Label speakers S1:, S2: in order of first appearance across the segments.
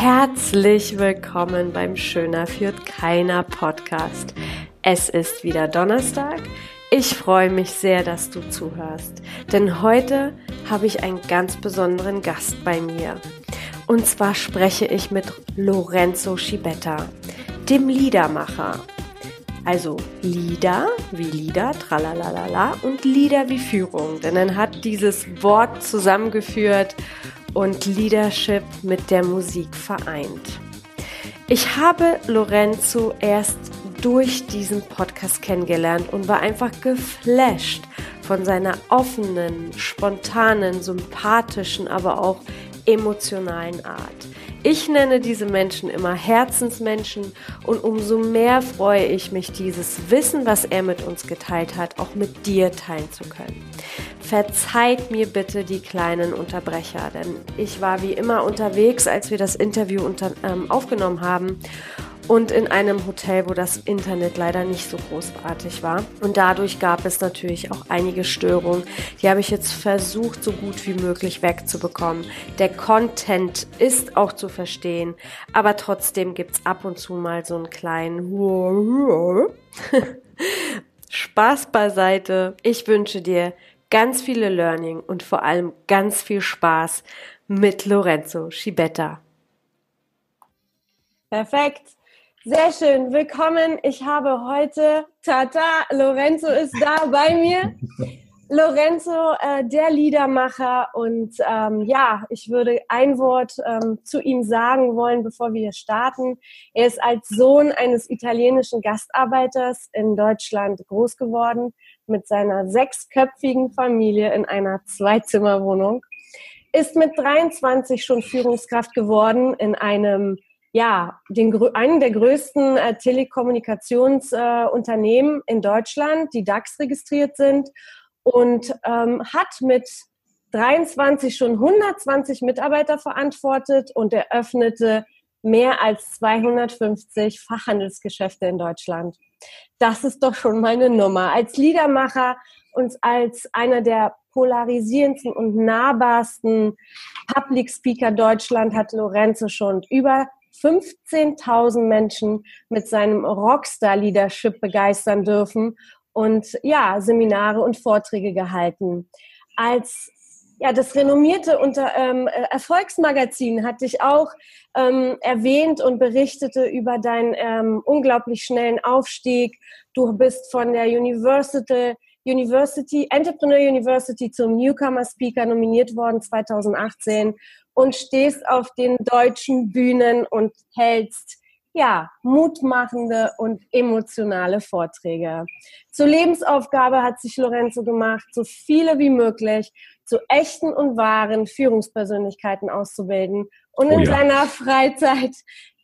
S1: Herzlich willkommen beim Schöner führt keiner Podcast. Es ist wieder Donnerstag. Ich freue mich sehr, dass du zuhörst, denn heute habe ich einen ganz besonderen Gast bei mir. Und zwar spreche ich mit Lorenzo Schibetta, dem Liedermacher. Also Lieder wie Lieder, tralalala und Lieder wie Führung, denn er hat dieses Wort zusammengeführt und Leadership mit der Musik vereint. Ich habe Lorenzo erst durch diesen Podcast kennengelernt und war einfach geflasht von seiner offenen, spontanen, sympathischen, aber auch emotionalen Art. Ich nenne diese Menschen immer Herzensmenschen und umso mehr freue ich mich, dieses Wissen, was er mit uns geteilt hat, auch mit dir teilen zu können. Verzeiht mir bitte die kleinen Unterbrecher, denn ich war wie immer unterwegs, als wir das Interview unter, ähm, aufgenommen haben und in einem Hotel, wo das Internet leider nicht so großartig war. Und dadurch gab es natürlich auch einige Störungen. Die habe ich jetzt versucht, so gut wie möglich wegzubekommen. Der Content ist auch zu verstehen, aber trotzdem gibt's ab und zu mal so einen kleinen Spaß beiseite. Ich wünsche dir ganz viele Learning und vor allem ganz viel Spaß mit Lorenzo Schibetta. Perfekt. Sehr schön. Willkommen. Ich habe heute Tata, Lorenzo ist da bei mir. Lorenzo, äh, der Liedermacher. Und ähm, ja, ich würde ein Wort ähm, zu ihm sagen wollen, bevor wir starten. Er ist als Sohn eines italienischen Gastarbeiters in Deutschland groß geworden, mit seiner sechsköpfigen Familie in einer Zweizimmerwohnung. Ist mit 23 schon Führungskraft geworden in einem ja, den, einen der größten äh, Telekommunikationsunternehmen äh, in Deutschland, die DAX registriert sind und ähm, hat mit 23 schon 120 Mitarbeiter verantwortet und eröffnete mehr als 250 Fachhandelsgeschäfte in Deutschland. Das ist doch schon meine Nummer. Als Liedermacher und als einer der polarisierendsten und nahbarsten Public Speaker Deutschland hat Lorenzo schon über 15.000 Menschen mit seinem Rockstar-Leadership begeistern dürfen und ja, Seminare und Vorträge gehalten. Als ja, das renommierte unter, ähm, Erfolgsmagazin hat dich auch ähm, erwähnt und berichtete über deinen ähm, unglaublich schnellen Aufstieg. Du bist von der University, University, Entrepreneur University zum Newcomer Speaker nominiert worden 2018 und stehst auf den deutschen Bühnen und hältst ja, mutmachende und emotionale Vorträge. Zur Lebensaufgabe hat sich Lorenzo gemacht, so viele wie möglich zu echten und wahren Führungspersönlichkeiten auszubilden. Und in oh ja. seiner Freizeit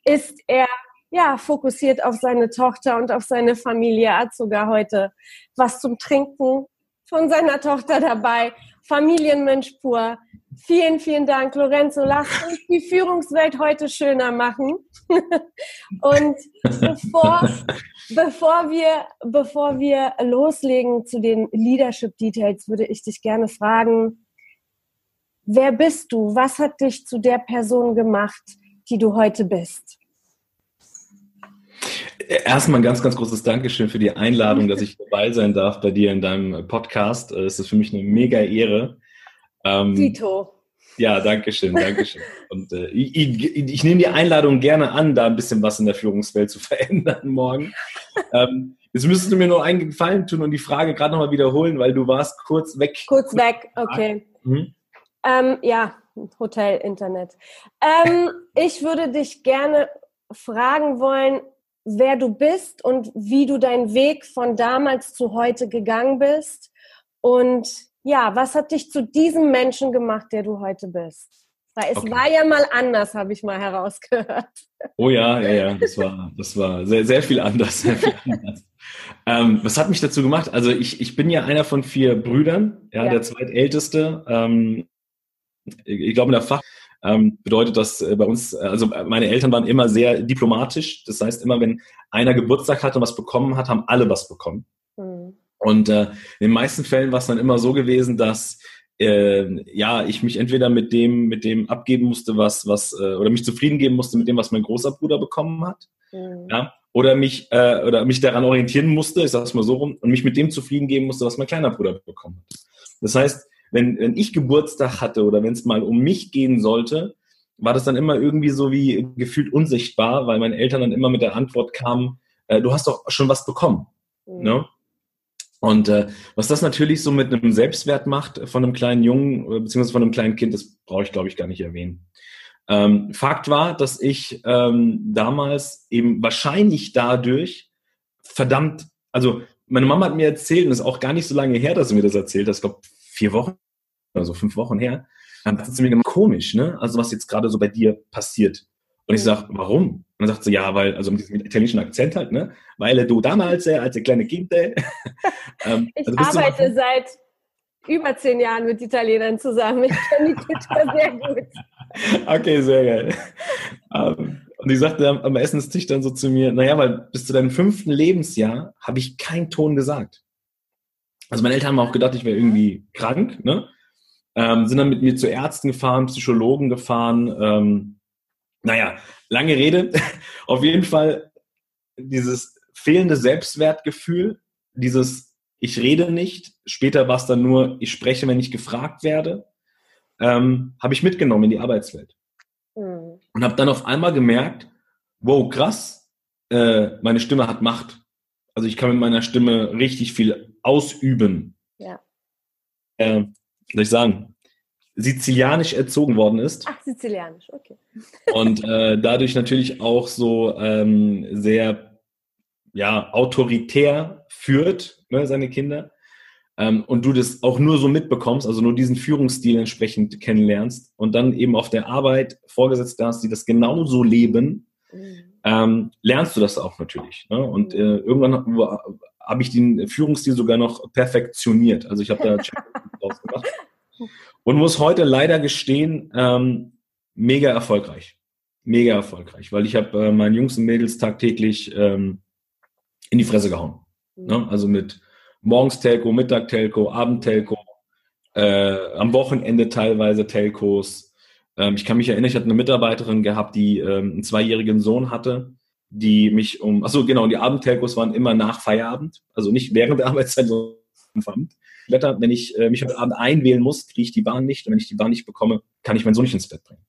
S1: ist er ja fokussiert auf seine Tochter und auf seine Familie. Er hat sogar heute was zum Trinken von seiner Tochter dabei. Familienmensch pur. Vielen, vielen Dank, Lorenzo. Lass uns die Führungswelt heute schöner machen. Und bevor, bevor, wir, bevor wir loslegen zu den Leadership Details, würde ich dich gerne fragen, wer bist du? Was hat dich zu der Person gemacht, die du heute bist?
S2: Erstmal ein ganz, ganz großes Dankeschön für die Einladung, dass ich dabei sein darf bei dir in deinem Podcast. Es ist für mich eine mega Ehre.
S1: Ähm, Tito.
S2: Ja, danke schön, danke schön. Und äh, ich, ich, ich, nehme die Einladung gerne an, da ein bisschen was in der Führungswelt zu verändern morgen. ähm, jetzt müsstest du mir nur einen Gefallen tun und die Frage gerade nochmal wiederholen, weil du warst kurz weg.
S1: Kurz weg, okay. Mhm. Ähm, ja, Hotel, Internet. Ähm, ich würde dich gerne fragen wollen, wer du bist und wie du deinen Weg von damals zu heute gegangen bist und ja, was hat dich zu diesem Menschen gemacht, der du heute bist? Weil es okay. war ja mal anders, habe ich mal herausgehört.
S2: Oh ja, ja, ja, das war, das war sehr, sehr viel anders. Sehr viel anders. ähm, was hat mich dazu gemacht? Also ich, ich bin ja einer von vier Brüdern, ja, ja. der zweitälteste. Ähm, ich glaube, in der Fach ähm, bedeutet das äh, bei uns, äh, also meine Eltern waren immer sehr diplomatisch. Das heißt, immer wenn einer Geburtstag hatte und was bekommen hat, haben alle was bekommen. Und äh, in den meisten Fällen war es dann immer so gewesen, dass äh, ja, ich mich entweder mit dem, mit dem abgeben musste, was, was, äh, oder mich zufrieden geben musste mit dem, was mein großer Bruder bekommen hat. Mhm. Ja, oder mich, äh, oder mich daran orientieren musste, ich sag's mal so rum, und mich mit dem zufrieden geben musste, was mein kleiner Bruder bekommen hat. Das heißt, wenn, wenn ich Geburtstag hatte oder wenn es mal um mich gehen sollte, war das dann immer irgendwie so wie gefühlt unsichtbar, weil meine Eltern dann immer mit der Antwort kamen, äh, du hast doch schon was bekommen. Mhm. Ne? Und äh, was das natürlich so mit einem Selbstwert macht von einem kleinen Jungen, äh, beziehungsweise von einem kleinen Kind, das brauche ich, glaube ich, gar nicht erwähnen. Ähm, Fakt war, dass ich ähm, damals eben wahrscheinlich dadurch verdammt, also meine Mama hat mir erzählt, und das ist auch gar nicht so lange her, dass sie mir das erzählt ich glaube vier Wochen, also fünf Wochen her, dann hat sie mir gemacht, komisch, ne? Also was jetzt gerade so bei dir passiert. Und ich sage, warum? Und dann sagt sie, ja, weil, also mit diesem italienischen Akzent halt, ne? Weil du damals, äh, als kleine Kind, äh,
S1: ähm, ich also arbeite seit über zehn Jahren mit Italienern zusammen. Ich kenne die Kinder sehr gut.
S2: Okay, sehr geil. Ähm, und die sagte am, am Essenstisch dann so zu mir, naja, weil bis zu deinem fünften Lebensjahr habe ich keinen Ton gesagt. Also meine Eltern haben auch gedacht, ich wäre irgendwie krank, ne? Ähm, sind dann mit mir zu Ärzten gefahren, Psychologen gefahren, ähm, naja, lange Rede. Auf jeden Fall dieses fehlende Selbstwertgefühl, dieses ich rede nicht, später war es dann nur, ich spreche, wenn ich gefragt werde, ähm, habe ich mitgenommen in die Arbeitswelt. Mhm. Und habe dann auf einmal gemerkt, wow, krass, äh, meine Stimme hat Macht. Also ich kann mit meiner Stimme richtig viel ausüben. Ja. Äh, soll ich sagen, sizilianisch erzogen worden ist.
S1: Ach, sizilianisch, okay.
S2: Und äh, dadurch natürlich auch so ähm, sehr ja, autoritär führt, ne, seine Kinder. Ähm, und du das auch nur so mitbekommst, also nur diesen Führungsstil entsprechend kennenlernst und dann eben auf der Arbeit Vorgesetzte hast, die das genauso leben, mhm. ähm, lernst du das auch natürlich. Ne? Und äh, irgendwann habe ich den Führungsstil sogar noch perfektioniert. Also ich habe da draus gemacht und muss heute leider gestehen, ähm, mega erfolgreich. Mega erfolgreich, weil ich habe äh, meinen Jungs und Mädels tagtäglich ähm, in die Fresse gehauen. Mhm. Ne? Also mit morgens Telco, Mittag Telco, Abend Telco, äh, am Wochenende teilweise Telcos. Ähm, ich kann mich erinnern, ich hatte eine Mitarbeiterin gehabt, die ähm, einen zweijährigen Sohn hatte, die mich um, achso genau, die Abendtelcos waren immer nach Feierabend, also nicht während der Arbeitszeit, sondern Abend. Wetter, wenn ich äh, mich heute Abend einwählen muss, kriege ich die Bahn nicht. Und wenn ich die Bahn nicht bekomme, kann ich meinen Sohn nicht ins Bett bringen.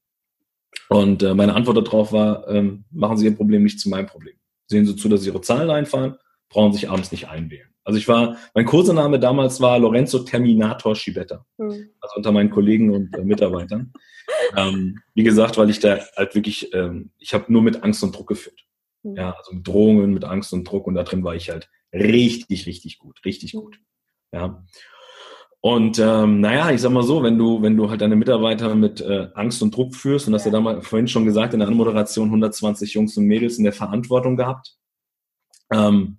S2: Und äh, meine Antwort darauf war, ähm, machen Sie Ihr Problem nicht zu meinem Problem. Sehen Sie zu, dass Sie Ihre Zahlen einfahren, brauchen sich abends nicht einwählen. Also ich war, mein Kursename damals war Lorenzo Terminator Schibetta. Mhm. Also unter meinen Kollegen und äh, Mitarbeitern. ähm, wie gesagt, weil ich da halt wirklich, ähm, ich habe nur mit Angst und Druck geführt. Mhm. Ja, also mit Drohungen, mit Angst und Druck und da drin war ich halt richtig, richtig gut, richtig mhm. gut. Ja. Und ähm, naja, ich sag mal so, wenn du, wenn du halt deine Mitarbeiter mit äh, Angst und Druck führst, und das ja. ja damals vorhin schon gesagt, in der Anmoderation 120 Jungs und Mädels in der Verantwortung gehabt, ähm,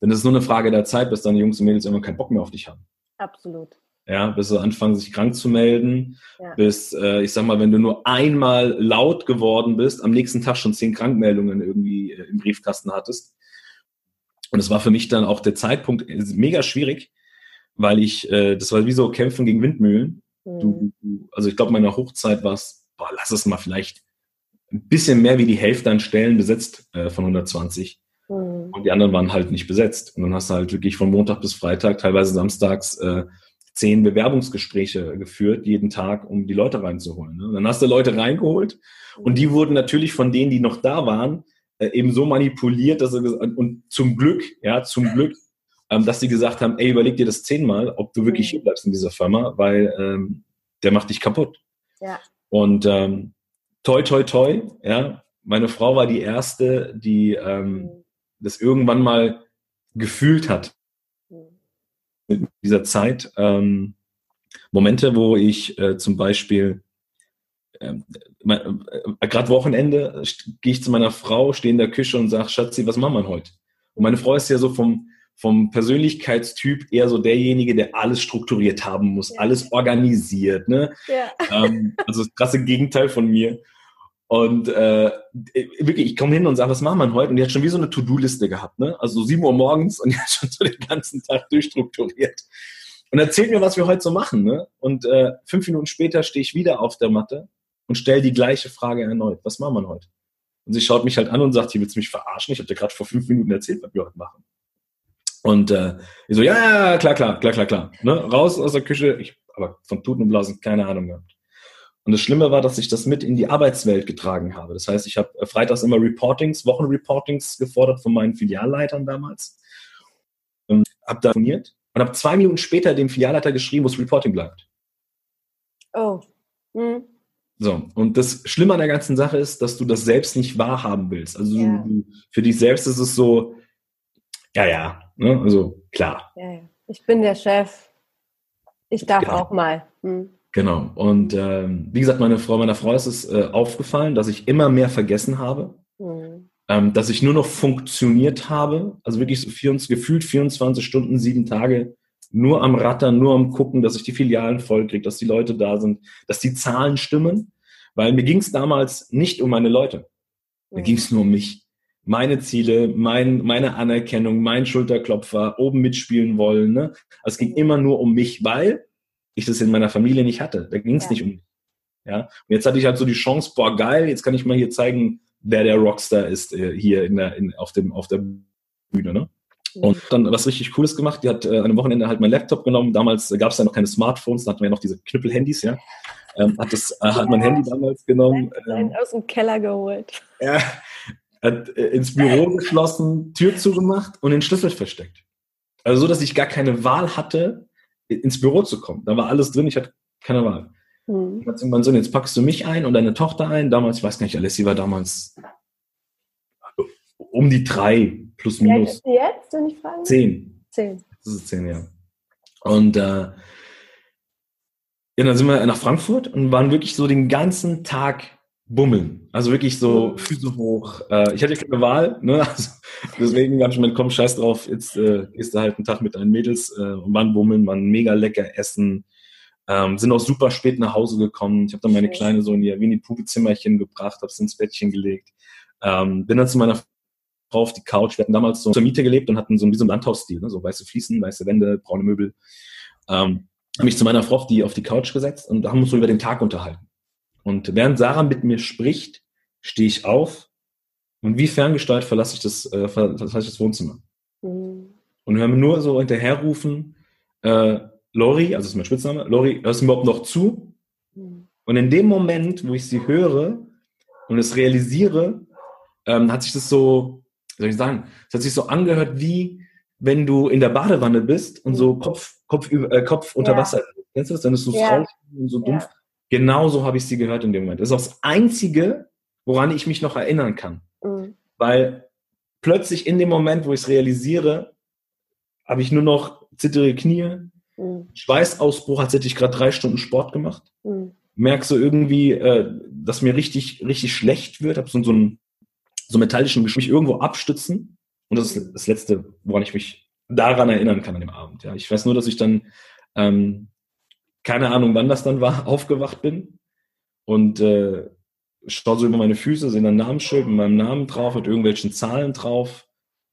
S2: dann ist es nur eine Frage der Zeit, bis deine Jungs und Mädels irgendwann keinen Bock mehr auf dich haben.
S1: Absolut.
S2: Ja, bis sie anfangen, sich krank zu melden, ja. bis, äh, ich sag mal, wenn du nur einmal laut geworden bist, am nächsten Tag schon zehn Krankmeldungen irgendwie äh, im Briefkasten hattest. Und es war für mich dann auch der Zeitpunkt mega schwierig, weil ich, äh, das war wie so Kämpfen gegen Windmühlen. Mhm. Du, du, also ich glaube, meiner Hochzeit war es, boah, lass es mal vielleicht ein bisschen mehr wie die Hälfte an Stellen besetzt äh, von 120. Mhm. Und die anderen waren halt nicht besetzt. Und dann hast du halt wirklich von Montag bis Freitag, teilweise samstags, äh, zehn Bewerbungsgespräche geführt, jeden Tag, um die Leute reinzuholen. Ne? dann hast du Leute reingeholt und die wurden natürlich von denen, die noch da waren, äh, eben so manipuliert, dass sie und zum Glück, ja, zum Glück ähm, dass sie gesagt haben, ey, überleg dir das zehnmal, ob du wirklich mhm. hier bleibst in dieser Firma, weil ähm, der macht dich kaputt. Ja. Und ähm, toi, toi, toi, ja, meine Frau war die erste, die ähm, mhm. das irgendwann mal gefühlt hat. Mhm. In dieser Zeit. Ähm, Momente, wo ich äh, zum Beispiel ähm, äh, gerade Wochenende gehe ich zu meiner Frau, stehe in der Küche und sage, Schatzi, was machen wir heute? Und meine Frau ist ja so vom, vom Persönlichkeitstyp eher so derjenige, der alles strukturiert haben muss, ja. alles organisiert. Ne? Ja. Ähm, also das krasse Gegenteil von mir. Und äh, wirklich, ich komme hin und sage, was machen wir heute? Und die hat schon wie so eine To-Do-Liste gehabt. Ne? Also so 7 Uhr morgens und die hat schon so den ganzen Tag durchstrukturiert. und erzählt mir, was wir heute so machen. Ne? Und äh, fünf Minuten später stehe ich wieder auf der Matte und stelle die gleiche Frage erneut. Was machen wir heute? Und sie schaut mich halt an und sagt, hier willst du mich verarschen? Ich habe dir gerade vor fünf Minuten erzählt, was wir heute machen. Und äh, ich so, ja, ja, klar, klar, klar, klar, klar. Ne? Raus aus der Küche. Ich aber von Tuten und Blasen keine Ahnung gehabt. Und das Schlimme war, dass ich das mit in die Arbeitswelt getragen habe. Das heißt, ich habe äh, freitags immer Reportings, Wochenreportings gefordert von meinen Filialleitern damals. Und habe da telefoniert und habe zwei Minuten später dem Filialleiter geschrieben, wo das Reporting bleibt.
S1: Oh. Hm.
S2: So, und das Schlimme an der ganzen Sache ist, dass du das selbst nicht wahrhaben willst. Also ja. du, für dich selbst ist es so, ja, ja, ne? also klar.
S1: Ja, ja. Ich bin der Chef. Ich darf genau. auch mal. Hm.
S2: Genau. Und ähm, wie gesagt, meine Frau, meiner Frau ist es äh, aufgefallen, dass ich immer mehr vergessen habe. Hm. Ähm, dass ich nur noch funktioniert habe, also wirklich so 24, gefühlt 24 Stunden, sieben Tage nur am Rattern, nur am Gucken, dass ich die Filialen vollkriege, dass die Leute da sind, dass die Zahlen stimmen. Weil mir ging es damals nicht um meine Leute. Mir mhm. ging es nur um mich. Meine Ziele, mein, meine Anerkennung, mein Schulterklopfer, oben mitspielen wollen. Ne? Also es ging immer nur um mich, weil ich das in meiner Familie nicht hatte. Da ging es ja. nicht um mich. Ja? Und jetzt hatte ich halt so die Chance, boah, geil, jetzt kann ich mal hier zeigen, wer der Rockstar ist äh, hier in der, in, auf, dem, auf der Bühne. Ne? Und dann was richtig Cooles gemacht. Die hat äh, an einem Wochenende halt mein Laptop genommen. Damals äh, gab es ja noch keine Smartphones, da hatten wir ja noch diese Knüppelhandys, ja. Ähm, hat das, äh, hat mein Handy damals genommen.
S1: Ähm, aus dem Keller geholt.
S2: Ja, hat äh, ins Büro geschlossen, Tür zugemacht und den Schlüssel versteckt. Also so, dass ich gar keine Wahl hatte, ins Büro zu kommen. Da war alles drin, ich hatte keine Wahl. Hm. Ich irgendwann so, jetzt packst du mich ein und deine Tochter ein. Damals, ich weiß gar nicht, Alessi war damals um die drei plus minus.
S1: Ist jetzt, wenn ich fragen
S2: Zehn.
S1: Zehn.
S2: Das ist zehn, ja. Und äh, ja, dann sind wir nach Frankfurt und waren wirklich so den ganzen Tag bummeln. Also wirklich so. Füße hoch. Äh, ich hatte keine Wahl, ne? Also, deswegen habe ich mir komm, scheiß drauf, jetzt äh, gehst du halt einen Tag mit deinen Mädels äh, und waren bummeln, waren mega lecker essen. Ähm, sind auch super spät nach Hause gekommen. Ich habe dann meine Kleine so in ihr Winnie-Puppe-Zimmerchen gebracht, habe sie ins Bettchen gelegt. Ähm, bin dann zu meiner auf die Couch. Wir hatten damals so zur Miete gelebt und hatten so ein, ein Landhausstil, ne? so weiße Fliesen, weiße Wände, braune Möbel. Ähm, habe mich zu meiner Frau auf die, auf die Couch gesetzt und haben uns so über den Tag unterhalten. Und während Sarah mit mir spricht, stehe ich auf und wie ferngesteuert verlasse ich das, äh, verlasse ich das Wohnzimmer. Mhm. Und höre mir nur so hinterherrufen, äh, Lori, also das ist mein Spitzname, Lori, hörst du überhaupt noch zu? Mhm. Und in dem Moment, wo ich sie höre und es realisiere, ähm, hat sich das so, wie soll ich sagen, es hat sich so angehört wie, wenn du in der Badewanne bist und so Kopf, Kopf, äh, Kopf unter ja. Wasser. Kennst du das? Dann ist so ja. und so dumpf. Ja. Genauso habe ich sie gehört in dem Moment. Das ist auch das Einzige, woran ich mich noch erinnern kann. Mhm. Weil plötzlich in dem Moment, wo ich es realisiere, habe ich nur noch zittere Knie, mhm. Schweißausbruch, als hätte ich gerade drei Stunden Sport gemacht. Mhm. Merke so irgendwie, äh, dass mir richtig, richtig schlecht wird, habe so, so ein so metallischen Geschmack irgendwo abstützen. Und das ist das Letzte, woran ich mich daran erinnern kann an dem Abend. Ja, ich weiß nur, dass ich dann, ähm, keine Ahnung, wann das dann war, aufgewacht bin und äh, schaue so über meine Füße, sehe ein Namensschild mit meinem Namen drauf, mit irgendwelchen Zahlen drauf,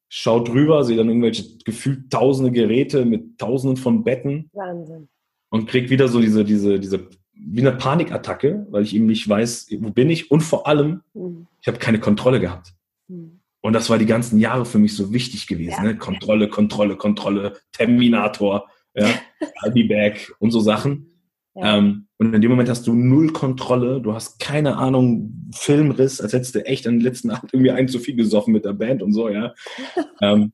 S2: schau drüber, sehe dann irgendwelche gefühlt tausende Geräte mit tausenden von Betten.
S1: Wahnsinn.
S2: Und krieg wieder so diese, diese, diese wie eine Panikattacke, weil ich eben nicht weiß, wo bin ich und vor allem, mhm. ich habe keine Kontrolle gehabt. Mhm. Und das war die ganzen Jahre für mich so wichtig gewesen. Ja. Ne? Kontrolle, Kontrolle, Kontrolle, Terminator, ja, I'll be back und so Sachen. Ja. Ähm, und in dem Moment hast du null Kontrolle, du hast keine Ahnung, Filmriss, als hättest du echt an den letzten Abend irgendwie ein zu viel gesoffen mit der Band und so, ja. ähm,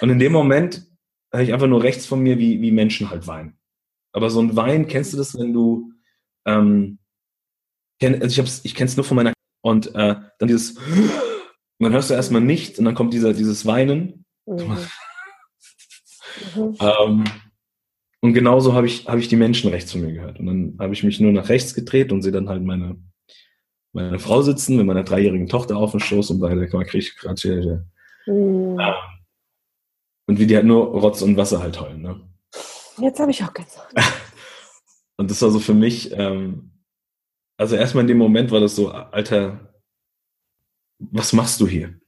S2: und in dem Moment habe ich einfach nur rechts von mir, wie, wie Menschen halt weinen. Aber so ein Wein, kennst du das, wenn du ähm, kenn, also ich, hab's, ich kenne es nur von meiner und äh, dann dieses und dann hörst du erstmal nichts und dann kommt dieser, dieses Weinen. Mhm. ähm, und genauso habe ich, hab ich die Menschen rechts von mir gehört. Und dann habe ich mich nur nach rechts gedreht und sehe dann halt meine, meine Frau sitzen mit meiner dreijährigen Tochter auf dem Schoß und beide kriege ich gerade hier. Mhm. Und wie die halt nur Rotz und Wasser halt heulen. Ne?
S1: Jetzt habe ich auch gesagt.
S2: Und das war so für mich, ähm, also erstmal in dem Moment war das so, Alter, was machst du hier?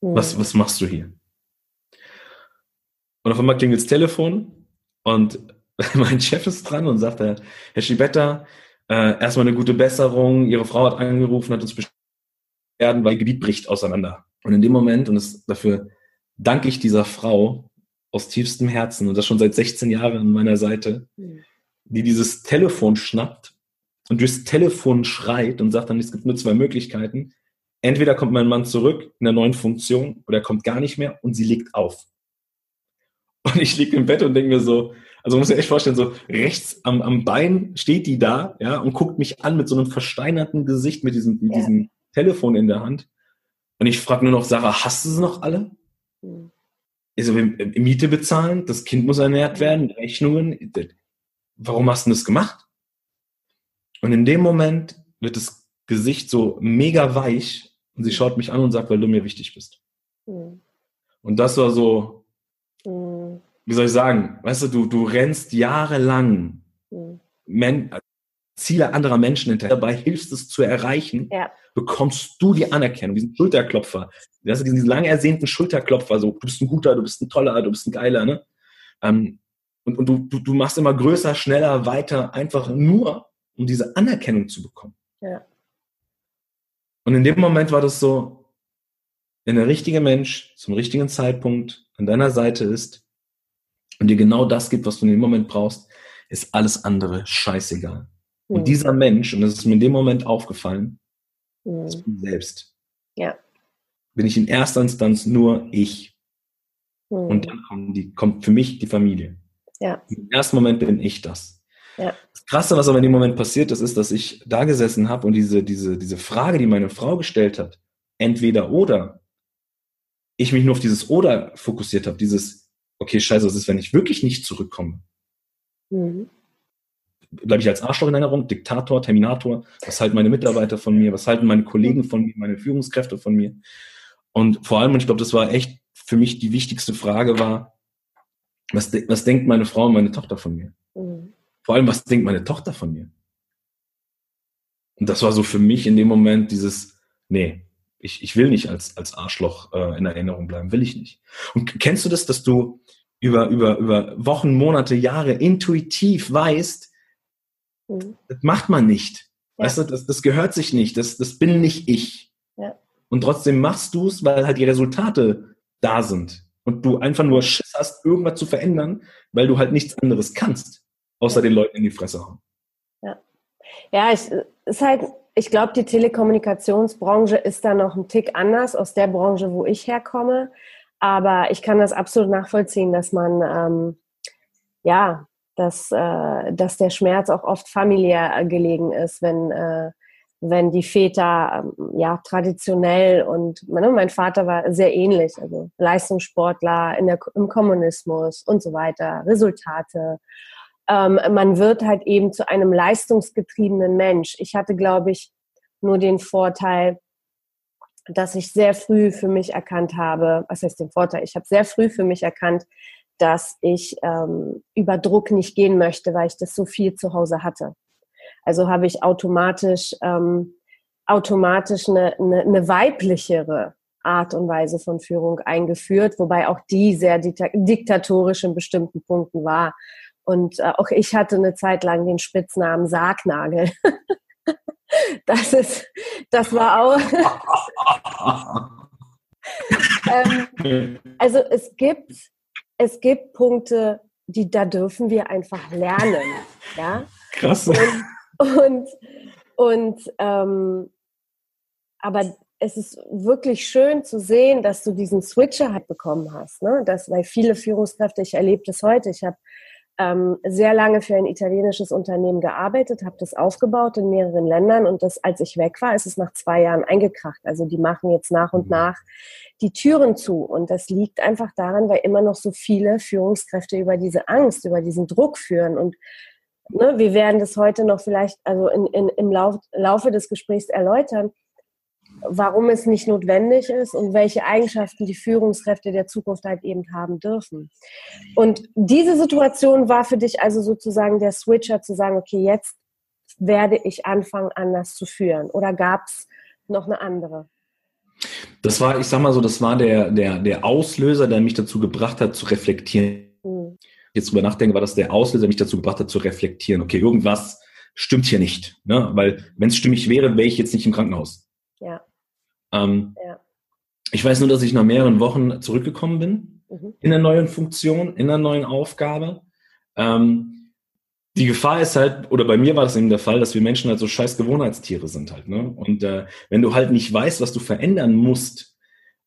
S2: Was, was machst du hier? Und auf einmal klingt das Telefon Und mein Chef ist dran und sagt, Herr Schibetta, äh, erstmal eine gute Besserung. Ihre Frau hat angerufen, hat uns beschwert, weil Gebiet bricht auseinander. Und in dem Moment, und das, dafür danke ich dieser Frau aus tiefstem Herzen und das schon seit 16 Jahren an meiner Seite, hm. die dieses Telefon schnappt und durchs Telefon schreit und sagt dann, es gibt nur zwei Möglichkeiten. Entweder kommt mein Mann zurück in der neuen Funktion oder er kommt gar nicht mehr und sie legt auf. Und ich liege im Bett und denke mir so, also man muss sich echt vorstellen, so rechts am, am Bein steht die da, ja, und guckt mich an mit so einem versteinerten Gesicht, mit diesem, mit ja. diesem Telefon in der Hand. Und ich frage nur noch, Sarah, hast du sie noch alle? Mhm. Also Miete bezahlen, das Kind muss ernährt werden, Rechnungen. Warum hast du das gemacht? Und in dem Moment wird das Gesicht so mega weich und sie mhm. schaut mich an und sagt, weil du mir wichtig bist. Mhm. Und das war so, wie soll ich sagen, weißt du, du, du rennst jahrelang mhm. Men Ziele anderer Menschen hinterher, dabei hilfst es zu erreichen, ja. bekommst du die Anerkennung, diesen Schulterklopfer, weißt du, diesen lang ersehnten Schulterklopfer, so, du bist ein guter, du bist ein toller, du bist ein geiler, ne? Ähm, und und du, du, du machst immer größer, schneller, weiter, einfach nur, um diese Anerkennung zu bekommen. Ja. Und in dem Moment war das so, wenn der richtige Mensch zum richtigen Zeitpunkt an deiner Seite ist, und dir genau das gibt, was du in dem Moment brauchst, ist alles andere scheißegal. Mhm. Und dieser Mensch, und das ist mir in dem Moment aufgefallen, mhm. das bin selbst. Ja. Bin ich in erster Instanz nur ich. Mhm. Und dann kommt, die, kommt für mich die Familie. Ja. Im ersten Moment bin ich das. Ja. Das Krasse, was aber in dem Moment passiert ist, ist, dass ich da gesessen habe und diese, diese, diese Frage, die meine Frau gestellt hat, entweder oder, ich mich nur auf dieses oder fokussiert habe, dieses okay, scheiße, was ist, wenn ich wirklich nicht zurückkomme? Mhm. Bleibe ich als Arschloch in Erinnerung, Diktator, Terminator? Was halten meine Mitarbeiter von mir? Was halten meine Kollegen von mir, meine Führungskräfte von mir? Und vor allem, und ich glaube, das war echt für mich die wichtigste Frage war, was, was denkt meine Frau und meine Tochter von mir? Mhm. Vor allem, was denkt meine Tochter von mir? Und das war so für mich in dem Moment dieses, nee, ich, ich will nicht als, als Arschloch äh, in Erinnerung bleiben, will ich nicht. Und kennst du das, dass du über, über, über Wochen, Monate, Jahre intuitiv weißt, mhm. das macht man nicht. Ja. Weißt du, das, das gehört sich nicht, das, das bin nicht ich. Ja. Und trotzdem machst du es, weil halt die Resultate da sind. Und du einfach nur Schiss hast, irgendwas zu verändern, weil du halt nichts anderes kannst, außer ja. den Leuten in die Fresse hauen.
S1: Ja, ja ist halt ich glaube, die Telekommunikationsbranche ist da noch ein Tick anders aus der Branche, wo ich herkomme. Aber ich kann das absolut nachvollziehen, dass man, ähm, ja, dass, äh, dass der Schmerz auch oft familiär gelegen ist, wenn, äh, wenn die Väter ähm, ja traditionell und ne, mein Vater war sehr ähnlich, also Leistungssportler in der, im Kommunismus und so weiter, Resultate ähm, man wird halt eben zu einem leistungsgetriebenen Mensch. Ich hatte, glaube ich, nur den Vorteil, dass ich sehr früh für mich erkannt habe, was heißt den Vorteil? Ich habe sehr früh für mich erkannt, dass ich ähm, über Druck nicht gehen möchte, weil ich das so viel zu Hause hatte. Also habe ich automatisch ähm, automatisch eine, eine, eine weiblichere Art und Weise von Führung eingeführt, wobei auch die sehr diktatorisch in bestimmten Punkten war. Und äh, auch ich hatte eine Zeit lang den Spitznamen Sargnagel. das ist, das war auch. ähm, also es gibt, es gibt Punkte, die da dürfen wir einfach lernen. Ja?
S2: Krass.
S1: Und, und, und ähm, aber es ist wirklich schön zu sehen, dass du diesen Switcher halt bekommen hast. Ne? Das, weil viele Führungskräfte, ich erlebe das heute, ich habe ähm, sehr lange für ein italienisches Unternehmen gearbeitet, habe das aufgebaut in mehreren Ländern und das, als ich weg war, ist es nach zwei Jahren eingekracht. Also die machen jetzt nach und mhm. nach die Türen zu und das liegt einfach daran, weil immer noch so viele Führungskräfte über diese Angst, über diesen Druck führen und ne, wir werden das heute noch vielleicht also in, in, im Lauf, Laufe des Gesprächs erläutern warum es nicht notwendig ist und welche Eigenschaften die Führungskräfte der Zukunft halt eben haben dürfen. Und diese Situation war für dich also sozusagen der Switcher zu sagen, okay, jetzt werde ich anfangen, anders zu führen. Oder gab es noch eine andere?
S2: Das war, ich sag mal so, das war der, der, der Auslöser, der mich dazu gebracht hat, zu reflektieren. Mhm. jetzt drüber nachdenke, war das der Auslöser, der mich dazu gebracht hat, zu reflektieren. Okay, irgendwas stimmt hier nicht. Ne? Weil wenn es stimmig wäre, wäre ich jetzt nicht im Krankenhaus.
S1: Ja.
S2: Ähm, ja. Ich weiß nur, dass ich nach mehreren Wochen zurückgekommen bin, mhm. in einer neuen Funktion, in einer neuen Aufgabe. Ähm, die Gefahr ist halt, oder bei mir war das eben der Fall, dass wir Menschen halt so scheiß Gewohnheitstiere sind halt. Ne? Und äh, wenn du halt nicht weißt, was du verändern musst,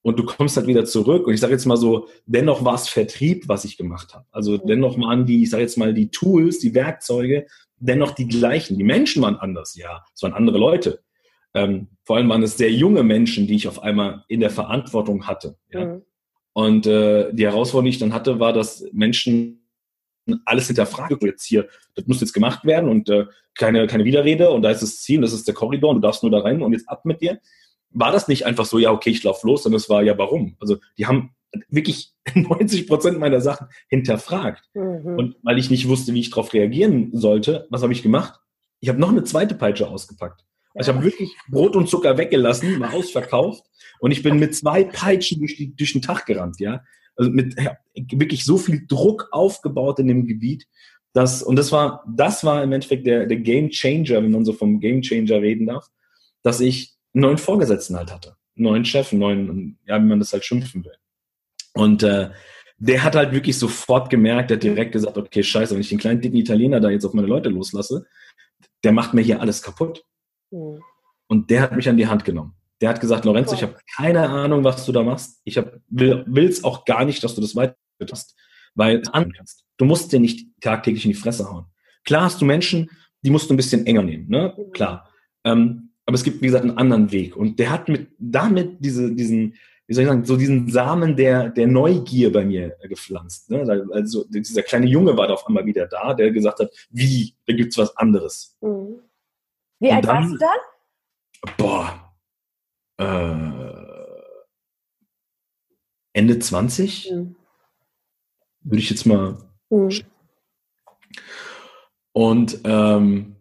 S2: und du kommst halt wieder zurück. Und ich sage jetzt mal so, dennoch war es Vertrieb, was ich gemacht habe. Also mhm. dennoch waren die, ich sage jetzt mal, die Tools, die Werkzeuge, dennoch die gleichen. Die Menschen waren anders, ja. Es waren andere Leute. Ähm, vor allem waren es sehr junge Menschen, die ich auf einmal in der Verantwortung hatte. Ja? Mhm. Und äh, die Herausforderung, die ich dann hatte, war, dass Menschen alles hinterfragen. Jetzt hier, das muss jetzt gemacht werden und äh, keine, keine Widerrede und da ist das Ziel, das ist der Korridor und du darfst nur da rein und jetzt ab mit dir war das nicht einfach so, ja, okay, ich lauf los, sondern es war ja, warum? Also die haben wirklich 90 Prozent meiner Sachen hinterfragt. Mhm. Und weil ich nicht wusste, wie ich darauf reagieren sollte, was habe ich gemacht? Ich habe noch eine zweite Peitsche ausgepackt. Also ich habe wirklich Brot und Zucker weggelassen, war ausverkauft und ich bin mit zwei Peitschen durch, die, durch den Tag gerannt, ja. Also mit ja, wirklich so viel Druck aufgebaut in dem Gebiet, dass, und das war, das war im Endeffekt der, der Game Changer, wenn man so vom Game Changer reden darf, dass ich einen neuen Vorgesetzten halt hatte. Einen neuen Chef, einen neuen, ja, wie man das halt schimpfen will. Und äh, der hat halt wirklich sofort gemerkt, der hat direkt gesagt, okay, scheiße, wenn ich den kleinen dicken Italiener da jetzt auf meine Leute loslasse, der macht mir hier alles kaputt. Mhm. Und der hat mich an die Hand genommen. Der hat gesagt, Lorenzo, cool. ich habe keine Ahnung, was du da machst. Ich hab, will es auch gar nicht, dass du das weiter hast, weil du kannst. Du musst dir nicht tagtäglich in die Fresse hauen. Klar hast du Menschen, die musst du ein bisschen enger nehmen, ne? Mhm. Klar. Ähm, aber es gibt, wie gesagt, einen anderen Weg. Und der hat mit, damit diese, diesen, wie soll ich sagen, so diesen Samen der, der Neugier bei mir gepflanzt. Ne? Also dieser kleine Junge war da auf einmal wieder da, der gesagt hat, wie, da gibt's was anderes. Mhm.
S1: Wie alt dann, warst du
S2: da? Boah. Äh, Ende 20? Mhm. Würde ich jetzt mal. Mhm. Und ähm,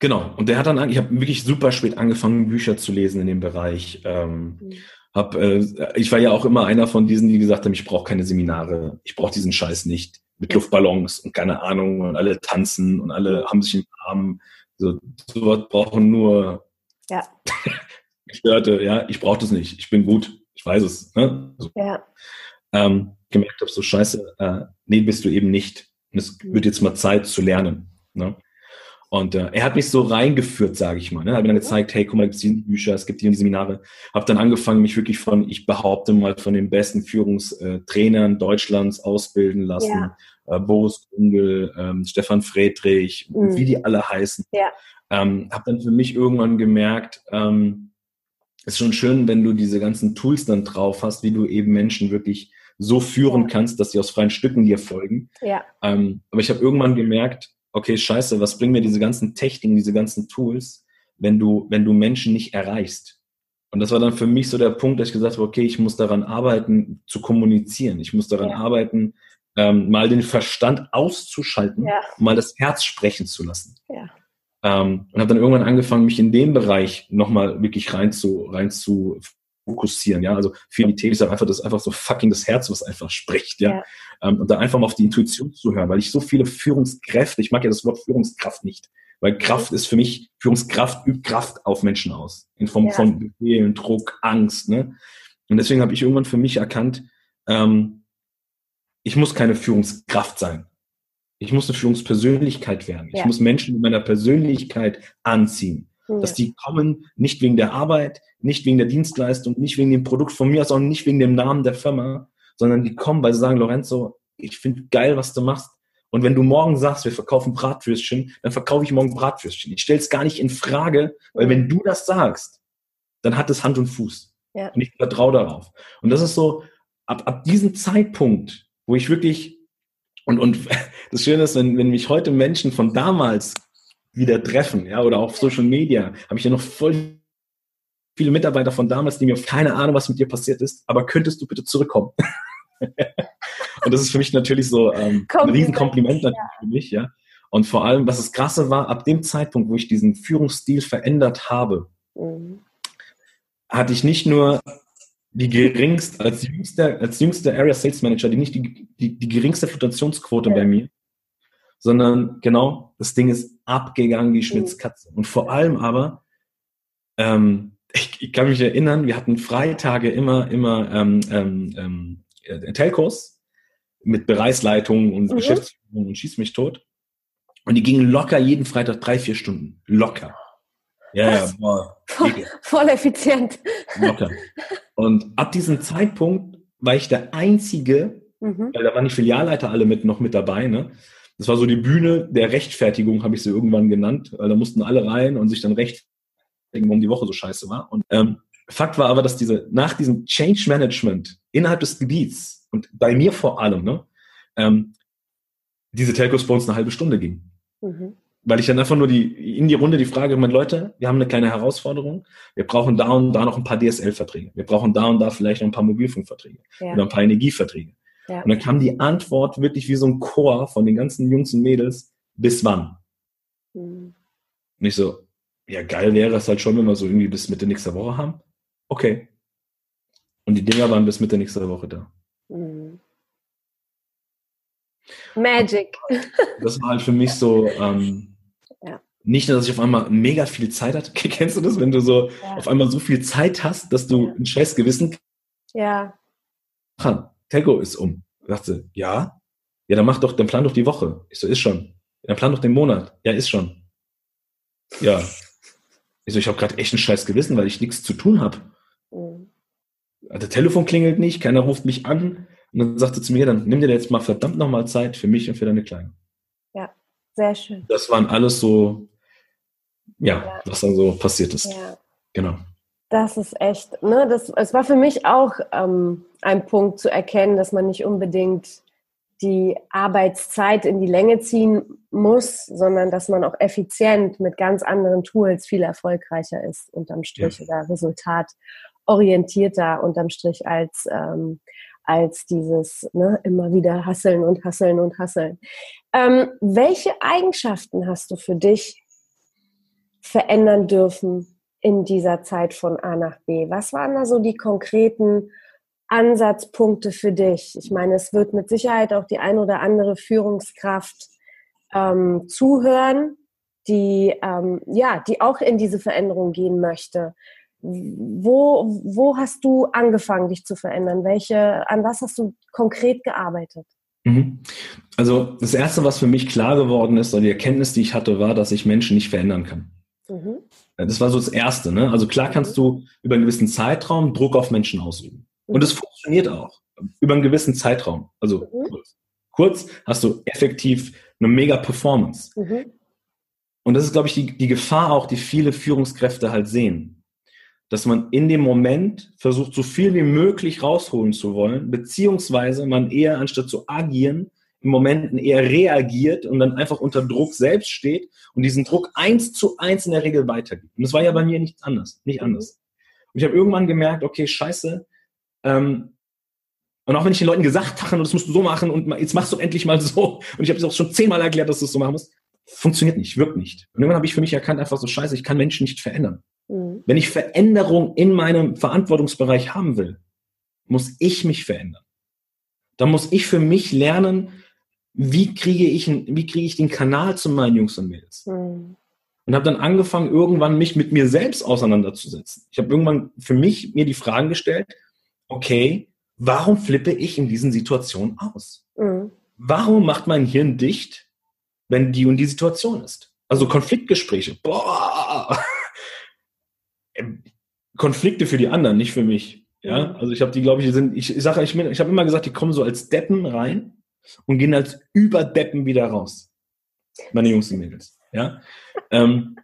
S2: Genau. Und der hat dann, ich habe wirklich super spät angefangen, Bücher zu lesen in dem Bereich. Ähm, mhm. hab, äh, ich war ja auch immer einer von diesen, die gesagt haben, ich brauche keine Seminare, ich brauche diesen Scheiß nicht. Mit Luftballons und keine Ahnung und alle tanzen und alle haben sich im Arm. So, sowas brauchen nur
S1: ja.
S2: Gestörte, ja, ich brauche das nicht. Ich bin gut, ich weiß es. Ne? So.
S1: Ja.
S2: Ähm, gemerkt habe, so scheiße, äh, nee, bist du eben nicht. Und es mhm. wird jetzt mal Zeit zu lernen. Ne? Und äh, er hat mich so reingeführt, sage ich mal. Ne? Hat mir dann gezeigt, hey, guck mal, es gibt die Bücher, es gibt die und die Seminare. Habe dann angefangen, mich wirklich von, ich behaupte mal, von den besten Führungstrainern Deutschlands ausbilden lassen. Ja. Äh, Boris Kungel, ähm, Stefan Friedrich, mhm. wie die alle heißen.
S1: Ja.
S2: Ähm, habe dann für mich irgendwann gemerkt, ähm, ist schon schön, wenn du diese ganzen Tools dann drauf hast, wie du eben Menschen wirklich so führen ja. kannst, dass sie aus freien Stücken dir folgen.
S1: Ja.
S2: Ähm, aber ich habe irgendwann gemerkt, okay, scheiße, was bringen mir diese ganzen Techniken, diese ganzen Tools, wenn du, wenn du Menschen nicht erreichst? Und das war dann für mich so der Punkt, dass ich gesagt habe, okay, ich muss daran arbeiten, zu kommunizieren. Ich muss daran ja. arbeiten, ähm, mal den Verstand auszuschalten, ja. mal das Herz sprechen zu lassen.
S1: Ja.
S2: Ähm, und habe dann irgendwann angefangen, mich in den Bereich nochmal wirklich rein zu, rein zu fokussieren, ja. Also Finalität ist einfach das einfach so fucking das Herz, was einfach spricht, ja. ja. Ähm, und da einfach mal auf die Intuition zu hören, weil ich so viele Führungskräfte, ich mag ja das Wort Führungskraft nicht, weil Kraft ist für mich, Führungskraft übt Kraft auf Menschen aus. In Form ja. von Befehlen, Druck, Angst, ne. Und deswegen habe ich irgendwann für mich erkannt, ähm, ich muss keine Führungskraft sein. Ich muss eine Führungspersönlichkeit werden. Ja. Ich muss Menschen mit meiner Persönlichkeit anziehen. Dass die kommen nicht wegen der Arbeit, nicht wegen der Dienstleistung, nicht wegen dem Produkt von mir auch nicht wegen dem Namen der Firma, sondern die kommen, weil sie sagen, Lorenzo, ich finde geil, was du machst. Und wenn du morgen sagst, wir verkaufen Bratwürstchen, dann verkaufe ich morgen Bratwürstchen. Ich stelle es gar nicht in Frage, weil wenn du das sagst, dann hat es Hand und Fuß.
S1: Ja.
S2: Und ich vertraue darauf. Und das ist so, ab, ab diesem Zeitpunkt, wo ich wirklich, und, und das Schöne ist, wenn, wenn mich heute Menschen von damals wieder treffen, ja, oder auf Social Media, habe ich ja noch voll viele Mitarbeiter von damals, die mir keine Ahnung, was mit dir passiert ist, aber könntest du bitte zurückkommen? und das ist für mich natürlich so ähm, ein Riesenkompliment natürlich ja. für mich, ja. Und vor allem, was das Krasse war, ab dem Zeitpunkt, wo ich diesen Führungsstil verändert habe, mhm. hatte ich nicht nur die geringste, als jüngster, als jüngster Area Sales Manager, die nicht die, die, die geringste Flutationsquote ja. bei mir, sondern genau, das Ding ist abgegangen wie Schnitzkatze. Und vor allem aber, ähm, ich, ich kann mich erinnern, wir hatten Freitage immer, immer ähm, ähm, ähm, äh, Telcos mit Bereichsleitung und mhm. Geschäftsführung und schieß mich tot. Und die gingen locker jeden Freitag drei, vier Stunden. Locker.
S1: Ja, ja, boah. Voll, voll effizient.
S2: Locker. Und ab diesem Zeitpunkt war ich der Einzige, mhm. weil da waren die Filialleiter alle mit, noch mit dabei, ne? Das war so die Bühne der Rechtfertigung, habe ich sie irgendwann genannt, weil da mussten alle rein und sich dann rechtfertigen, warum die Woche so scheiße war. Und ähm, Fakt war aber, dass diese, nach diesem Change Management innerhalb des Gebiets und bei mir vor allem, ne, ähm, diese Telcos bei uns eine halbe Stunde ging. Mhm weil ich dann einfach nur die, in die Runde die Frage meine Leute, wir haben eine kleine Herausforderung. Wir brauchen da und da noch ein paar DSL-Verträge. Wir brauchen da und da vielleicht noch ein paar Mobilfunkverträge ja. oder ein paar Energieverträge. Ja. Und dann kam die Antwort wirklich wie so ein Chor von den ganzen Jungs und Mädels, bis wann? Mhm. Und ich so, ja, geil wäre es halt schon, wenn wir so irgendwie bis Mitte nächster Woche haben. Okay. Und die Dinger waren bis Mitte nächster Woche da. Mhm.
S1: Magic.
S2: Das war halt für mich so, ähm, ja. nicht nur, dass ich auf einmal mega viel Zeit hatte. Kennst du das, wenn du so ja. auf einmal so viel Zeit hast, dass du ja. ein scheiß Gewissen
S1: Ja.
S2: Telco ist um. Sagt sie, ja? Ja, dann mach doch, dann plan doch die Woche. Ich so, ist schon. Dann plan doch den Monat. Ja, ist schon. Ja. Ich so, ich habe gerade echt ein scheiß Gewissen, weil ich nichts zu tun habe. Mhm. Also, Telefon klingelt nicht, keiner ruft mich an. Und dann sagte zu mir, dann nimm dir jetzt mal verdammt nochmal Zeit für mich und für deine Kleine.
S1: Ja, sehr schön.
S2: Das waren alles so, ja, ja. was dann so passiert ist. Ja. Genau.
S1: Das ist echt, ne, das, es war für mich auch ähm, ein Punkt zu erkennen, dass man nicht unbedingt die Arbeitszeit in die Länge ziehen muss, sondern dass man auch effizient mit ganz anderen Tools viel erfolgreicher ist, unterm Strich ja. oder resultatorientierter unterm Strich als ähm, als dieses ne, immer wieder hasseln und hasseln und hasseln. Ähm, welche Eigenschaften hast du für dich verändern dürfen in dieser Zeit von A nach B? Was waren da so die konkreten Ansatzpunkte für dich? Ich meine, es wird mit Sicherheit auch die ein oder andere Führungskraft ähm, zuhören, die ähm, ja, die auch in diese Veränderung gehen möchte. Wo, wo hast du angefangen, dich zu verändern? Welche, an was hast du konkret gearbeitet?
S2: Mhm. Also das Erste, was für mich klar geworden ist, oder die Erkenntnis, die ich hatte, war, dass ich Menschen nicht verändern kann. Mhm. Das war so das Erste. Ne? Also klar kannst du über einen gewissen Zeitraum Druck auf Menschen ausüben. Mhm. Und es funktioniert auch. Über einen gewissen Zeitraum. Also mhm. kurz. kurz. hast du effektiv eine mega Performance. Mhm. Und das ist, glaube ich, die, die Gefahr auch, die viele Führungskräfte halt sehen dass man in dem Moment versucht, so viel wie möglich rausholen zu wollen, beziehungsweise man eher, anstatt zu agieren, im Momenten eher reagiert und dann einfach unter Druck selbst steht und diesen Druck eins zu eins in der Regel weitergibt. Und das war ja bei mir nichts anders, nicht anders. Und ich habe irgendwann gemerkt, okay, scheiße, ähm, und auch wenn ich den Leuten gesagt habe, das musst du so machen und jetzt machst du endlich mal so, und ich habe es auch schon zehnmal erklärt, dass du es so machen musst, funktioniert nicht, wirkt nicht. Und irgendwann habe ich für mich erkannt, einfach so scheiße, ich kann Menschen nicht verändern. Mhm. Wenn ich Veränderung in meinem Verantwortungsbereich haben will, muss ich mich verändern. Dann muss ich für mich lernen, wie kriege ich, wie kriege ich den Kanal zu meinen Jungs und Mädels. Mhm. Und habe dann angefangen, irgendwann mich mit mir selbst auseinanderzusetzen. Ich habe irgendwann für mich mir die Fragen gestellt, okay, warum flippe ich in diesen Situationen aus? Mhm. Warum macht mein Hirn dicht, wenn die und die Situation ist? Also Konfliktgespräche, boah, Konflikte für die anderen, nicht für mich. Ja, also ich habe die, glaube ich, sind, ich, ich sage, ich, ich habe immer gesagt, die kommen so als Deppen rein und gehen als Überdeppen wieder raus. Meine Jungs und Mädels. Ja. ähm,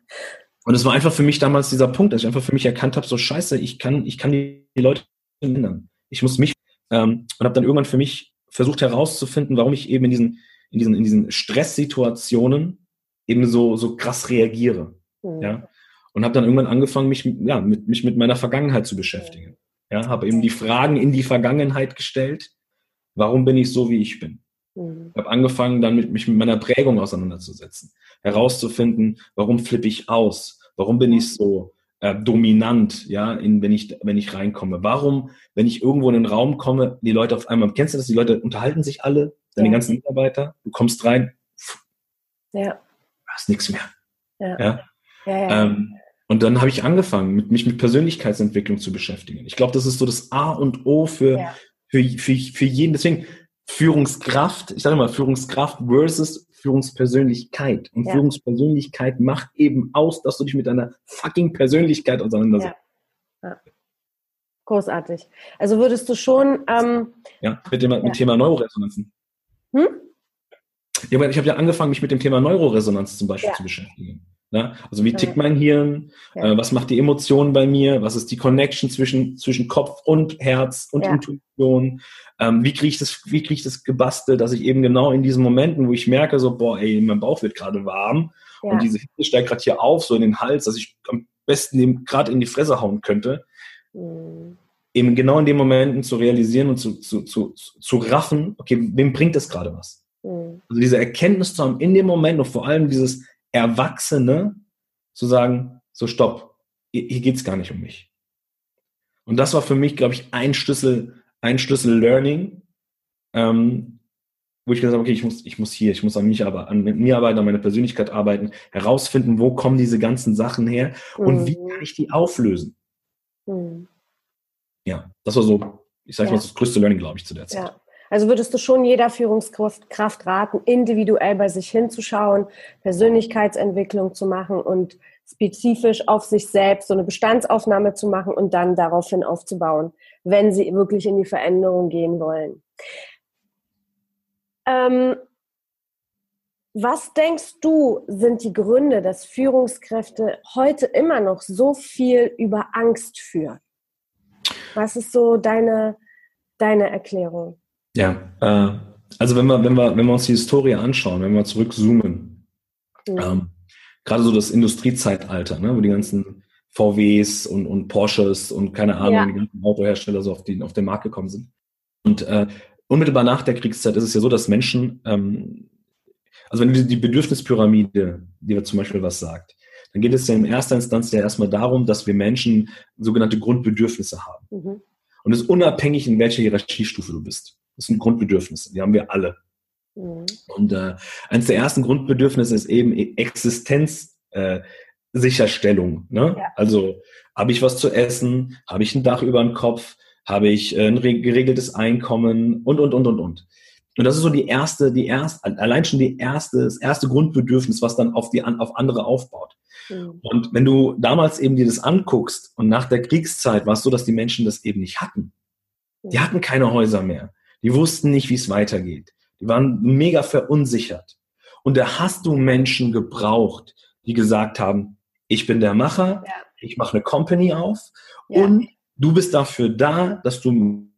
S2: und es war einfach für mich damals dieser Punkt, dass ich einfach für mich erkannt habe, so scheiße, ich kann, ich kann die, Leute ändern. Ich muss mich ähm, und habe dann irgendwann für mich versucht herauszufinden, warum ich eben in diesen, in diesen, in diesen Stresssituationen eben so, so krass reagiere. Mhm. Ja und habe dann irgendwann angefangen, mich, ja, mit, mich mit meiner Vergangenheit zu beschäftigen. Ja, habe eben die Fragen in die Vergangenheit gestellt. Warum bin ich so, wie ich bin? Mhm. habe angefangen, dann mit, mich mit meiner Prägung auseinanderzusetzen, herauszufinden, warum flippe ich aus? Warum bin ich so? äh, dominant, ja, in, wenn ich, wenn ich reinkomme? Warum, wenn ich irgendwo in den Raum komme, die Leute auf einmal, kennst du das, die Leute unterhalten sich alle, deine ja. ganzen Mitarbeiter, du kommst rein, pff, ja. hast nichts mehr. Ja. ja? ja ähm, und dann habe ich angefangen, mit, mich mit Persönlichkeitsentwicklung zu beschäftigen. Ich glaube, das ist so das A und O für, für, für, für jeden. Deswegen Führungskraft, ich sage mal Führungskraft versus Führungspersönlichkeit. Und ja. Führungspersönlichkeit macht eben aus, dass du dich mit deiner fucking Persönlichkeit auseinandersetzt. Ja. Ja.
S1: Großartig. Also würdest du schon. Ähm,
S2: ja, mit dem mit Thema Neuroresonanzen. Hm? Ja, ich habe ja angefangen, mich mit dem Thema Neuroresonanz zum Beispiel zu beschäftigen. Ne? Also wie tickt mein Hirn? Ja. Äh, was macht die Emotionen bei mir? Was ist die Connection zwischen, zwischen Kopf und Herz und ja. Intuition? Ähm, wie kriege ich das, wie kriege ich das gebastelt, dass ich eben genau in diesen Momenten, wo ich merke, so, boah, ey, mein Bauch wird gerade warm ja. und diese Hitze steigt gerade hier auf, so in den Hals, dass ich am besten gerade in die Fresse hauen könnte. Mhm. Eben genau in den Momenten zu realisieren und zu, zu, zu, zu raffen, okay, wem bringt das gerade was? Mhm. Also diese Erkenntnis zu haben in dem Moment und vor allem dieses Erwachsene zu sagen, so stopp, hier, geht es gar nicht um mich. Und das war für mich, glaube ich, ein Schlüssel, ein Schlüssel Learning, ähm, wo ich gesagt habe, okay, ich muss, ich muss hier, ich muss an mich aber an mir arbeiten, an meiner Persönlichkeit arbeiten, herausfinden, wo kommen diese ganzen Sachen her und mhm. wie kann ich die auflösen. Mhm. Ja, das war so, ich sage ja. mal, das größte Learning, glaube ich, zu der Zeit.
S1: Ja. Also würdest du schon jeder Führungskraft raten, individuell bei sich hinzuschauen, Persönlichkeitsentwicklung zu machen und spezifisch auf sich selbst so eine Bestandsaufnahme zu machen und dann daraufhin aufzubauen, wenn sie wirklich in die Veränderung gehen wollen. Ähm, was denkst du, sind die Gründe, dass Führungskräfte heute immer noch so viel über Angst führen? Was ist so deine, deine Erklärung?
S2: Ja, äh, also wenn wir, wenn wir, wenn wir uns die Historie anschauen, wenn wir zurückzoomen, mhm. ähm, gerade so das Industriezeitalter, ne, wo die ganzen VWs und, und Porsches und keine Ahnung, ja. die ganzen Autohersteller so auf, die, auf den Markt gekommen sind. Und äh, unmittelbar nach der Kriegszeit ist es ja so, dass Menschen, ähm, also wenn die, die Bedürfnispyramide, die da zum Beispiel was sagt, dann geht es ja in erster Instanz ja erstmal darum, dass wir Menschen sogenannte Grundbedürfnisse haben. Mhm. Und es ist unabhängig, in welcher Hierarchiestufe du bist. Das sind Grundbedürfnisse, die haben wir alle. Mhm. Und äh, eines der ersten Grundbedürfnisse ist eben Existenzsicherstellung. Äh, ne? Ja. Also habe ich was zu essen, habe ich ein Dach über dem Kopf, habe ich äh, ein geregeltes Einkommen und und und und und. Und das ist so die erste, die erste, allein schon die erste, das erste Grundbedürfnis, was dann auf die auf andere aufbaut. Mhm. Und wenn du damals eben dir das anguckst und nach der Kriegszeit war es so, dass die Menschen das eben nicht hatten. Die mhm. hatten keine Häuser mehr. Die wussten nicht, wie es weitergeht. Die waren mega verunsichert. Und da hast du Menschen gebraucht, die gesagt haben, ich bin der Macher, ja. ich mache eine Company auf ja. und du bist dafür da, dass du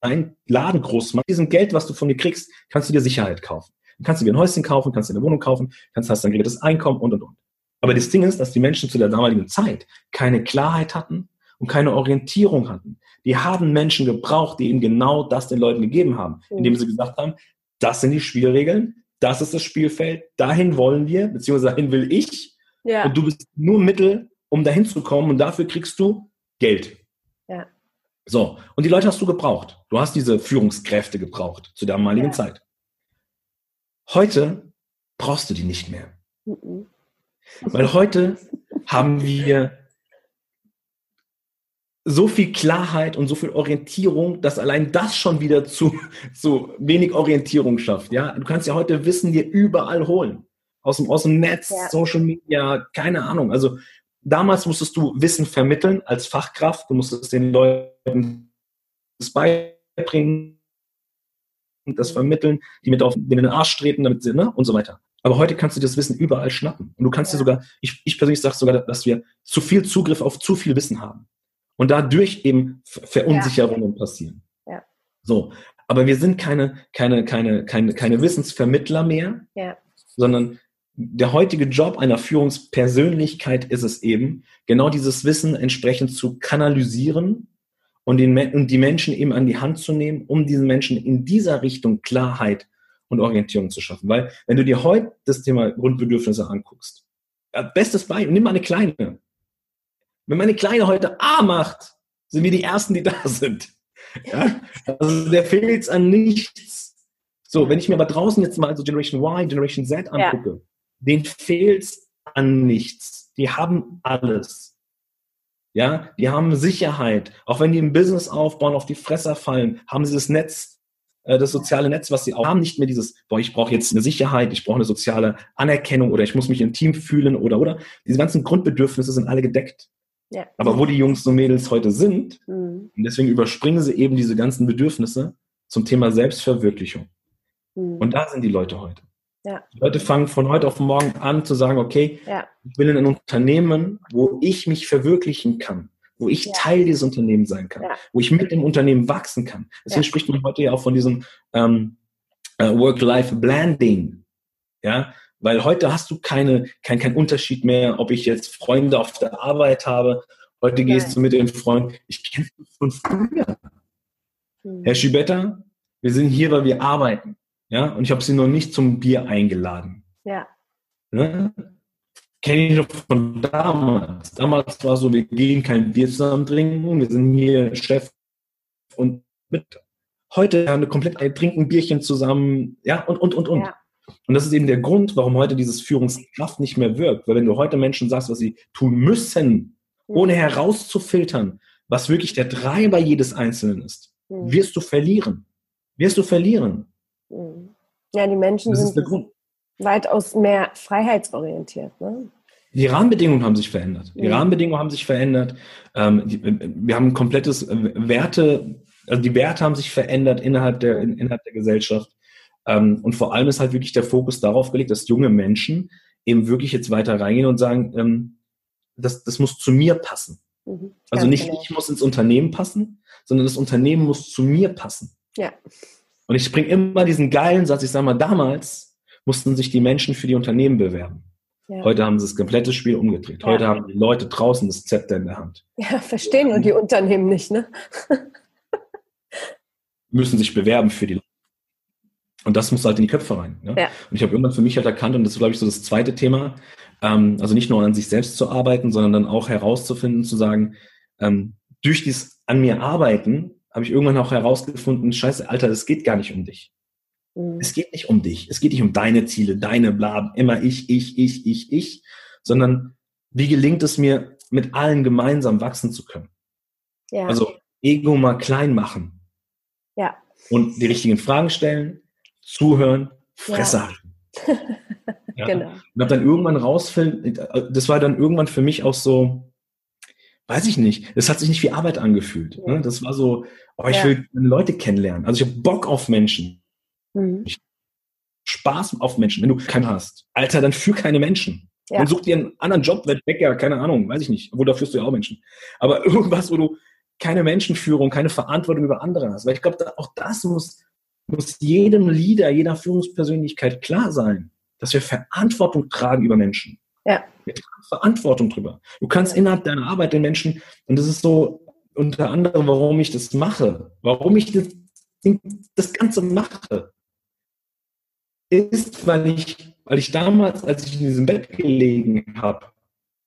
S2: einen Laden groß machst. Mit diesem Geld, was du von mir kriegst, kannst du dir Sicherheit kaufen. Dann kannst du dir ein Häuschen kaufen, kannst dir eine Wohnung kaufen, kannst hast ein geregeltes Einkommen und und und. Aber das Ding ist, dass die Menschen zu der damaligen Zeit keine Klarheit hatten und keine Orientierung hatten. Die haben Menschen gebraucht, die ihnen genau das den Leuten gegeben haben, indem mhm. sie gesagt haben, das sind die Spielregeln, das ist das Spielfeld, dahin wollen wir, beziehungsweise dahin will ich. Ja. Und du bist nur Mittel, um dahin zu kommen und dafür kriegst du Geld. Ja. So, und die Leute hast du gebraucht. Du hast diese Führungskräfte gebraucht zu der damaligen ja. Zeit. Heute brauchst du die nicht mehr. Mhm. Weil heute haben wir so viel Klarheit und so viel Orientierung, dass allein das schon wieder zu, zu wenig Orientierung schafft. Ja, du kannst ja heute Wissen dir überall holen. Aus dem, aus dem Netz, ja. Social Media, keine Ahnung. Also damals musstest du Wissen vermitteln als Fachkraft. Du musstest den Leuten das beibringen, das vermitteln, die mit auf den Arsch treten, damit sie, ne, und so weiter. Aber heute kannst du das Wissen überall schnappen. Und du kannst ja. dir sogar, ich, ich persönlich sage sogar, dass wir zu viel Zugriff auf zu viel Wissen haben und dadurch eben Verunsicherungen ja. passieren. Ja. So, aber wir sind keine keine keine keine keine Wissensvermittler mehr, ja. sondern der heutige Job einer Führungspersönlichkeit ist es eben, genau dieses Wissen entsprechend zu kanalisieren und, den, und die Menschen eben an die Hand zu nehmen, um diesen Menschen in dieser Richtung Klarheit und Orientierung zu schaffen. Weil wenn du dir heute das Thema Grundbedürfnisse anguckst, bestes Beispiel, nimm mal eine kleine, Wenn meine Kleine heute A macht, sind wir die Ersten, die da sind. Ja? Also der fehlt an nichts. So, wenn ich mir aber draußen jetzt mal so Generation Y, Generation Z angucke, ja. denen fehlt an nichts. Die haben alles. Ja, die haben Sicherheit. Auch wenn die ein Business aufbauen, auf die Fresser fallen, haben sie das Netz, äh, das soziale Netz, was sie auch haben, nicht mehr dieses, boah, ich brauche jetzt eine Sicherheit, ich brauche eine soziale Anerkennung oder ich muss mich im Team fühlen oder oder. Diese ganzen Grundbedürfnisse sind alle gedeckt. Ja. Aber wo die Jungs und Mädels heute sind, mhm. und deswegen überspringen sie eben diese ganzen Bedürfnisse zum Thema Selbstverwirklichung. Mhm. Und da sind die Leute heute. Ja. Die Leute fangen von heute auf morgen an zu sagen, okay, ja. ich will in ein Unternehmen, wo ich mich verwirklichen kann, wo ich ja. Teil dieses Unternehmens sein kann, wo ich mit dem Unternehmen wachsen kann. Deswegen spricht man heute ja auch von diesem ähm, äh, Work-Life-Blending. Ja, weil heute hast du keine, kein, kein Unterschied mehr, ob ich jetzt Freunde auf der Arbeit habe. Heute Nein. gehst du mit den Freunden. Ich kenne von früher. Hm. Herr Schibetta, wir sind hier, weil wir arbeiten. Ja, und ich habe sie noch nicht zum Bier eingeladen. Ja. Ne? Kenne ich noch von damals. Damals war so, wir gehen kein Bier zusammen trinken, wir sind hier Chef und mit. Heute haben wir komplett ein trinken Bierchen zusammen, ja, und, und, und, und. Ja. Und das ist eben der Grund, warum heute dieses Führungskraft nicht mehr wirkt. Weil wenn du heute Menschen sagst, was sie tun müssen, ohne herauszufiltern, was wirklich der Treiber jedes Einzelnen ist, mhm. wirst du verlieren. Wirst du verlieren.
S1: Ja, die Menschen das sind weitaus mehr freiheitsorientiert. Ne?
S2: Die Rahmenbedingungen haben sich verändert. Die mhm. Rahmenbedingungen haben sich verändert. Ähm, wir haben ein komplettes äh, Werte, also die Werte haben sich verändert innerhalb der, innerhalb der Gesellschaft. Ähm, und vor allem ist halt wirklich der Fokus darauf gelegt, dass junge Menschen eben wirklich jetzt weiter reingehen und sagen, ähm, das, das muss zu mir passen. Mhm. Also nicht genau. ich muss ins Unternehmen passen, sondern das Unternehmen muss zu mir passen. Ja. Und ich bringe immer diesen geilen Satz, ich sage mal, damals mussten sich die Menschen für die Unternehmen bewerben. Ja. Heute haben sie das komplette Spiel umgedreht. Heute ja. haben die Leute draußen das Zepter in der Hand.
S1: Ja, verstehen und die Unternehmen nicht, ne?
S2: müssen sich bewerben für die Leute. Und das muss halt in die Köpfe rein. Ne? Ja. Und ich habe irgendwann für mich halt erkannt, und das ist, glaube ich, so das zweite Thema, ähm, also nicht nur an sich selbst zu arbeiten, sondern dann auch herauszufinden, zu sagen, ähm, durch dieses an mir arbeiten habe ich irgendwann auch herausgefunden, scheiße, Alter, es geht gar nicht um dich. Mhm. Es geht nicht um dich. Es geht nicht um deine Ziele, deine bla, immer ich, ich, ich, ich, ich, sondern wie gelingt es mir, mit allen gemeinsam wachsen zu können? Ja. Also Ego mal klein machen. Ja. Und die richtigen Fragen stellen, zuhören, Fresse ja. halten. ja. Genau. Und habe dann irgendwann rausfinden, das war dann irgendwann für mich auch so, weiß ich nicht, es hat sich nicht wie Arbeit angefühlt. Ne? Das war so, oh, ich ja. will Leute kennenlernen. Also ich habe Bock auf Menschen. Mhm. Spaß auf Menschen, wenn du keinen hast. Alter, dann führ keine Menschen. Ja. Und such dir einen anderen Job, werd Bäcker, keine Ahnung, weiß ich nicht. Obwohl, da führst du ja auch Menschen. Aber irgendwas, wo du keine Menschenführung, keine Verantwortung über andere hast. Weil ich glaube, auch das muss, muss jedem Leader, jeder Führungspersönlichkeit klar sein, dass wir Verantwortung tragen über Menschen. Ja. Wir tragen Verantwortung drüber. Du kannst ja. innerhalb deiner Arbeit den Menschen, und das ist so unter anderem, warum ich das mache, warum ich das, das Ganze mache, ist, weil ich, weil ich damals, als ich in diesem Bett gelegen habe,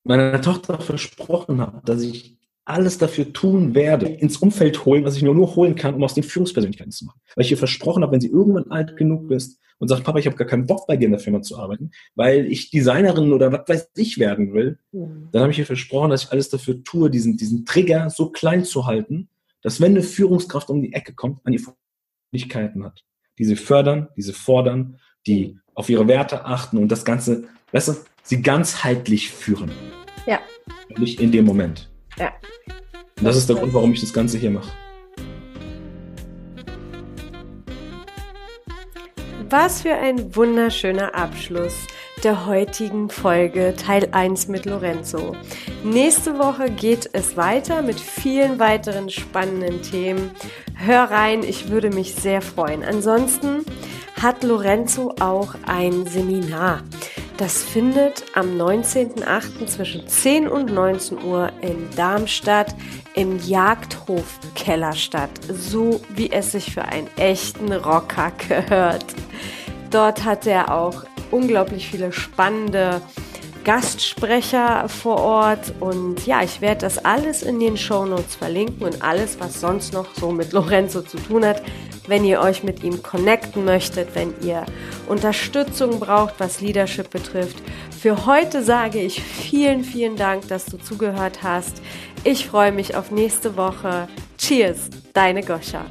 S2: meiner Tochter versprochen habe, dass ich alles dafür tun werde, ins Umfeld holen, was ich nur, nur holen kann, um aus den Führungspersönlichkeiten zu machen. Weil ich ihr versprochen habe, wenn sie irgendwann alt genug bist und sagt, Papa, ich habe gar keinen Bock bei dir in der Firma zu arbeiten, weil ich Designerin oder was weiß ich werden will, mhm. dann habe ich ihr versprochen, dass ich alles dafür tue, diesen, diesen Trigger so klein zu halten, dass wenn eine Führungskraft um die Ecke kommt, an die Fähigkeiten hat, die sie fördern, die sie fordern, die auf ihre Werte achten und das Ganze, weißt du, sie ganzheitlich führen. Ja. Nicht in dem Moment. Ja. Und das ist der Grund, warum ich das Ganze hier mache.
S1: Was für ein wunderschöner Abschluss der heutigen Folge Teil 1 mit Lorenzo. Nächste Woche geht es weiter mit vielen weiteren spannenden Themen. Hör rein, ich würde mich sehr freuen. Ansonsten hat Lorenzo auch ein Seminar. Das findet am 19.08. zwischen 10 und 19 Uhr in Darmstadt im Jagdhofkeller statt, so wie es sich für einen echten Rocker gehört. Dort hat er auch unglaublich viele spannende Gastsprecher vor Ort und ja, ich werde das alles in den Show Notes verlinken und alles, was sonst noch so mit Lorenzo zu tun hat, wenn ihr euch mit ihm connecten möchtet, wenn ihr Unterstützung braucht, was Leadership betrifft. Für heute sage ich vielen, vielen Dank, dass du zugehört hast. Ich freue mich auf nächste Woche. Cheers, deine Goscha.